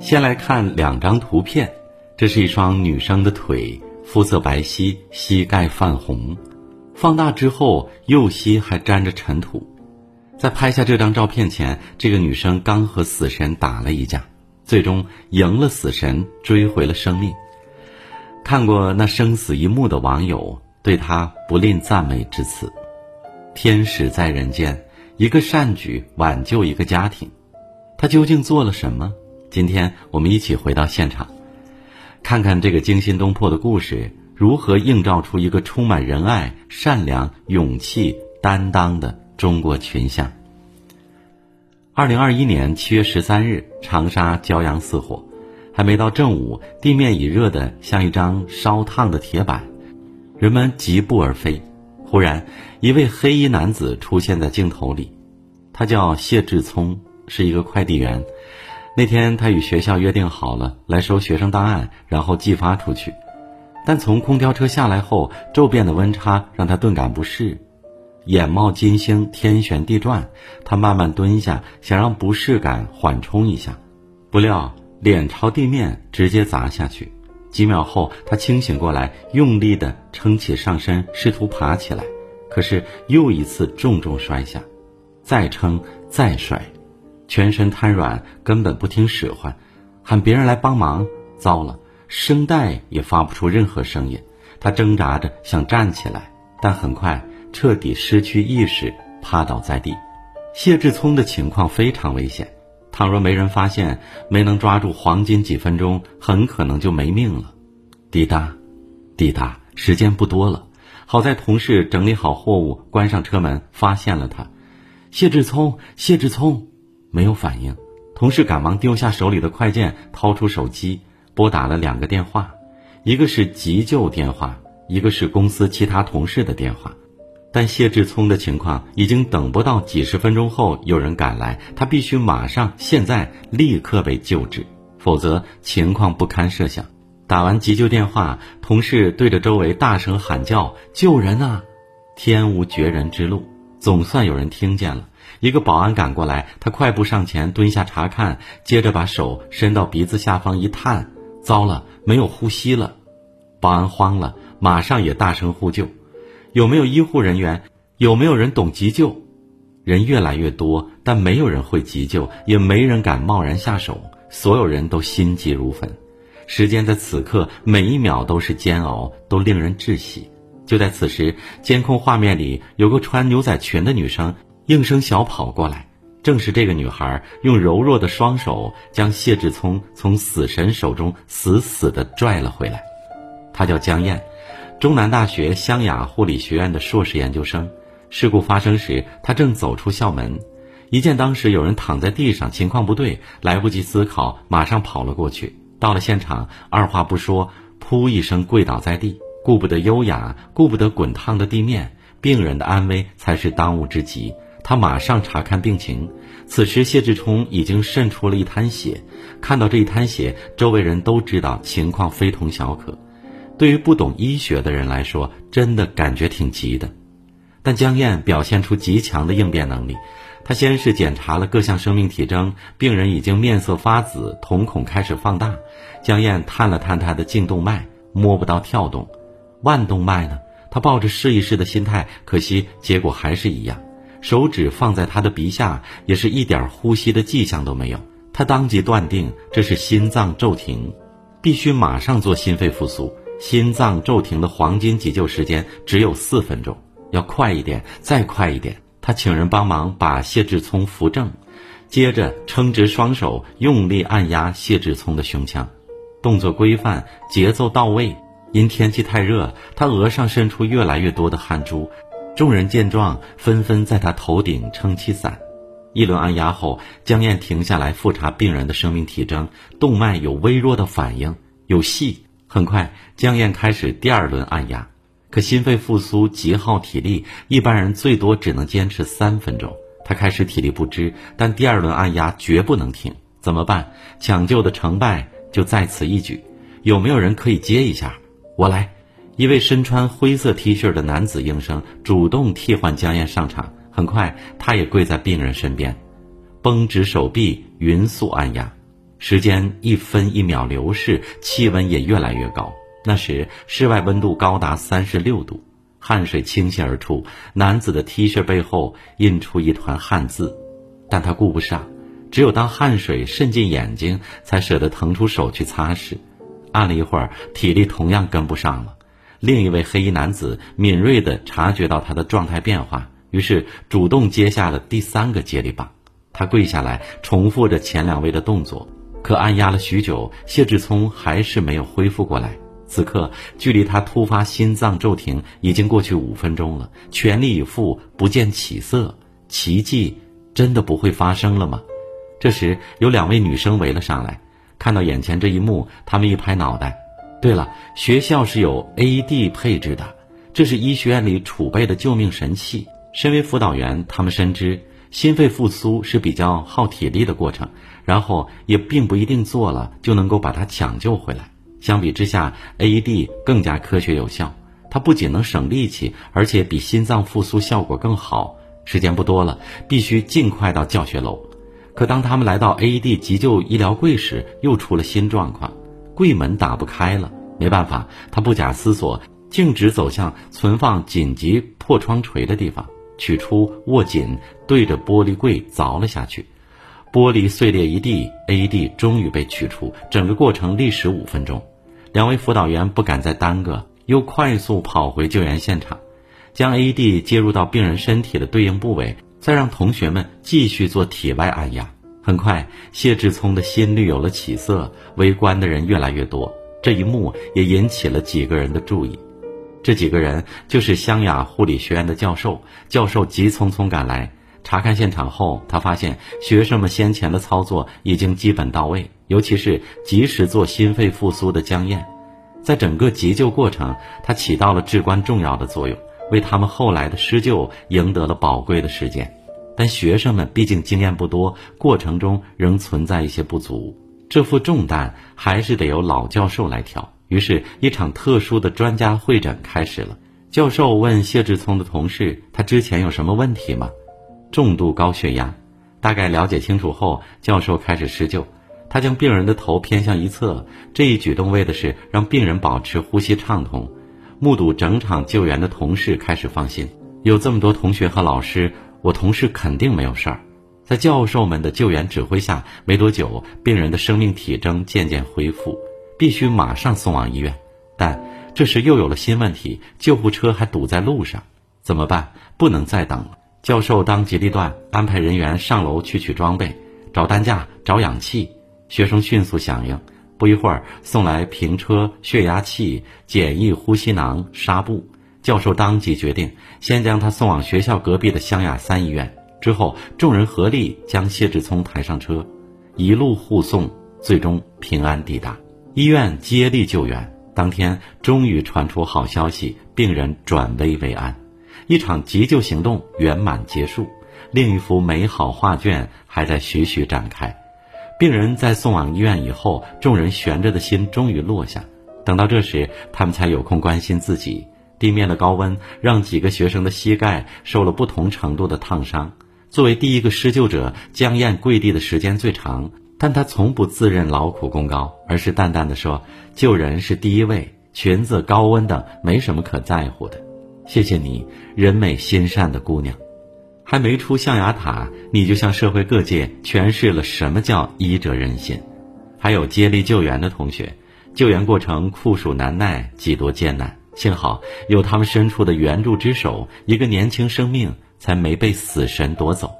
先来看两张图片，这是一双女生的腿，肤色白皙，膝盖泛红。放大之后，右膝还沾着尘土。在拍下这张照片前，这个女生刚和死神打了一架，最终赢了死神，追回了生命。看过那生死一幕的网友，对他不吝赞美之词。天使在人间，一个善举挽救一个家庭，他究竟做了什么？今天我们一起回到现场，看看这个惊心动魄的故事如何映照出一个充满仁爱、善良、勇气、担当的中国群像。二零二一年七月十三日，长沙骄阳似火，还没到正午，地面已热得像一张烧烫的铁板，人们疾步而飞。忽然，一位黑衣男子出现在镜头里，他叫谢志聪，是一个快递员。那天，他与学校约定好了来收学生档案，然后寄发出去。但从空调车下来后，骤变的温差让他顿感不适，眼冒金星，天旋地转。他慢慢蹲下，想让不适感缓冲一下，不料脸朝地面直接砸下去。几秒后，他清醒过来，用力地撑起上身，试图爬起来，可是又一次重重摔下，再撑，再摔。全身瘫软，根本不听使唤，喊别人来帮忙。糟了，声带也发不出任何声音。他挣扎着想站起来，但很快彻底失去意识，趴倒在地。谢志聪的情况非常危险，倘若没人发现，没能抓住黄金几分钟，很可能就没命了。滴答，滴答，时间不多了。好在同事整理好货物，关上车门，发现了他。谢志聪，谢志聪。没有反应，同事赶忙丢下手里的快件，掏出手机拨打了两个电话，一个是急救电话，一个是公司其他同事的电话。但谢志聪的情况已经等不到几十分钟后有人赶来，他必须马上、现在、立刻被救治，否则情况不堪设想。打完急救电话，同事对着周围大声喊叫：“救人啊！”天无绝人之路，总算有人听见了。一个保安赶过来，他快步上前蹲下查看，接着把手伸到鼻子下方一探，糟了，没有呼吸了。保安慌了，马上也大声呼救。有没有医护人员？有没有人懂急救？人越来越多，但没有人会急救，也没人敢贸然下手。所有人都心急如焚。时间在此刻每一秒都是煎熬，都令人窒息。就在此时，监控画面里有个穿牛仔裙的女生。应声小跑过来，正是这个女孩用柔弱的双手将谢志聪从死神手中死死地拽了回来。她叫江燕，中南大学湘雅护理学院的硕士研究生。事故发生时，他正走出校门，一见当时有人躺在地上，情况不对，来不及思考，马上跑了过去。到了现场，二话不说，噗一声跪倒在地，顾不得优雅，顾不得滚烫的地面，病人的安危才是当务之急。他马上查看病情，此时谢志冲已经渗出了一滩血。看到这一滩血，周围人都知道情况非同小可。对于不懂医学的人来说，真的感觉挺急的。但江燕表现出极强的应变能力。她先是检查了各项生命体征，病人已经面色发紫，瞳孔开始放大。江燕探了探他的颈动脉，摸不到跳动。腕动脉呢？她抱着试一试的心态，可惜结果还是一样。手指放在他的鼻下，也是一点呼吸的迹象都没有。他当即断定这是心脏骤停，必须马上做心肺复苏。心脏骤停的黄金急救时间只有四分钟，要快一点，再快一点。他请人帮忙把谢志聪扶正，接着撑直双手，用力按压谢志聪的胸腔，动作规范，节奏到位。因天气太热，他额上渗出越来越多的汗珠。众人见状，纷纷在他头顶撑起伞。一轮按压后，江燕停下来复查病人的生命体征，动脉有微弱的反应，有细。很快，江燕开始第二轮按压。可心肺复苏极耗体力，一般人最多只能坚持三分钟。他开始体力不支，但第二轮按压绝不能停。怎么办？抢救的成败就在此一举。有没有人可以接一下？我来。一位身穿灰色 T 恤的男子应声主动替换江燕上场。很快，他也跪在病人身边，绷直手臂，匀速按压。时间一分一秒流逝，气温也越来越高。那时室外温度高达三十六度，汗水倾泻而出。男子的 T 恤背后印出一团汗渍，但他顾不上，只有当汗水渗进眼睛，才舍得腾出手去擦拭。按了一会儿，体力同样跟不上了。另一位黑衣男子敏锐地察觉到他的状态变化，于是主动接下了第三个接力棒。他跪下来，重复着前两位的动作。可按压了许久，谢志聪还是没有恢复过来。此刻，距离他突发心脏骤停已经过去五分钟了，全力以赴不见起色，奇迹真的不会发生了吗？这时，有两位女生围了上来，看到眼前这一幕，她们一拍脑袋：“对了，学校是有 AED 配置的，这是医学院里储备的救命神器。”身为辅导员，他们深知。心肺复苏是比较耗体力的过程，然后也并不一定做了就能够把它抢救回来。相比之下，AED 更加科学有效，它不仅能省力气，而且比心脏复苏效果更好。时间不多了，必须尽快到教学楼。可当他们来到 AED 急救医疗柜时，又出了新状况，柜门打不开了。没办法，他不假思索，径直走向存放紧急破窗锤的地方。取出，握紧，对着玻璃柜凿了下去，玻璃碎裂一地，A D 终于被取出。整个过程历时五分钟，两位辅导员不敢再耽搁，又快速跑回救援现场，将 A D 接入到病人身体的对应部位，再让同学们继续做体外按压。很快，谢志聪的心率有了起色，围观的人越来越多，这一幕也引起了几个人的注意。这几个人就是湘雅护理学院的教授。教授急匆匆赶来查看现场后，他发现学生们先前的操作已经基本到位，尤其是及时做心肺复苏的江燕，在整个急救过程，他起到了至关重要的作用，为他们后来的施救赢得了宝贵的时间。但学生们毕竟经验不多，过程中仍存在一些不足，这副重担还是得由老教授来挑。于是，一场特殊的专家会诊开始了。教授问谢志聪的同事：“他之前有什么问题吗？”重度高血压。大概了解清楚后，教授开始施救。他将病人的头偏向一侧，这一举动为的是让病人保持呼吸畅通。目睹整场救援的同事开始放心：有这么多同学和老师，我同事肯定没有事儿。在教授们的救援指挥下，没多久，病人的生命体征渐渐恢复。必须马上送往医院，但这时又有了新问题，救护车还堵在路上，怎么办？不能再等了。教授当机立断，安排人员上楼去取装备，找担架，找氧气。学生迅速响应，不一会儿送来平车、血压器、简易呼吸囊、纱布。教授当即决定，先将他送往学校隔壁的湘雅三医院。之后，众人合力将谢志聪抬上车，一路护送，最终平安抵达。医院接力救援，当天终于传出好消息，病人转危为安，一场急救行动圆满结束。另一幅美好画卷还在徐徐展开。病人在送往医院以后，众人悬着的心终于落下。等到这时，他们才有空关心自己。地面的高温让几个学生的膝盖受了不同程度的烫伤。作为第一个施救者，江燕跪地的时间最长。但他从不自认劳苦功高，而是淡淡的说：“救人是第一位，裙子、高温等没什么可在乎的。谢谢你，人美心善的姑娘。还没出象牙塔，你就向社会各界诠释了什么叫医者仁心。还有接力救援的同学，救援过程酷暑难耐，几多艰难，幸好有他们伸出的援助之手，一个年轻生命才没被死神夺走。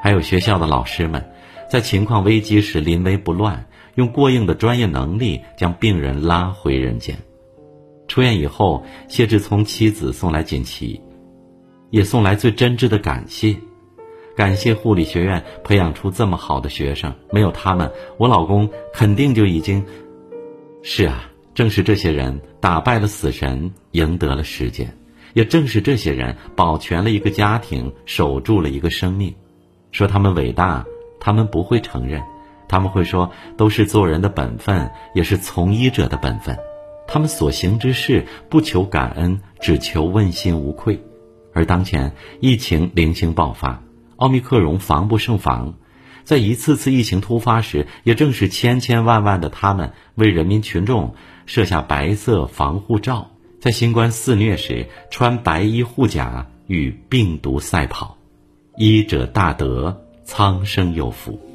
还有学校的老师们。”在情况危机时临危不乱，用过硬的专业能力将病人拉回人间。出院以后，谢志聪妻子送来锦旗，也送来最真挚的感谢，感谢护理学院培养出这么好的学生，没有他们，我老公肯定就已经……是啊，正是这些人打败了死神，赢得了时间，也正是这些人保全了一个家庭，守住了一个生命。说他们伟大。他们不会承认，他们会说都是做人的本分，也是从医者的本分。他们所行之事不求感恩，只求问心无愧。而当前疫情零星爆发，奥密克戎防不胜防，在一次次疫情突发时，也正是千千万万的他们为人民群众设下白色防护罩，在新冠肆虐时穿白衣护甲与病毒赛跑。医者大德，苍生有福。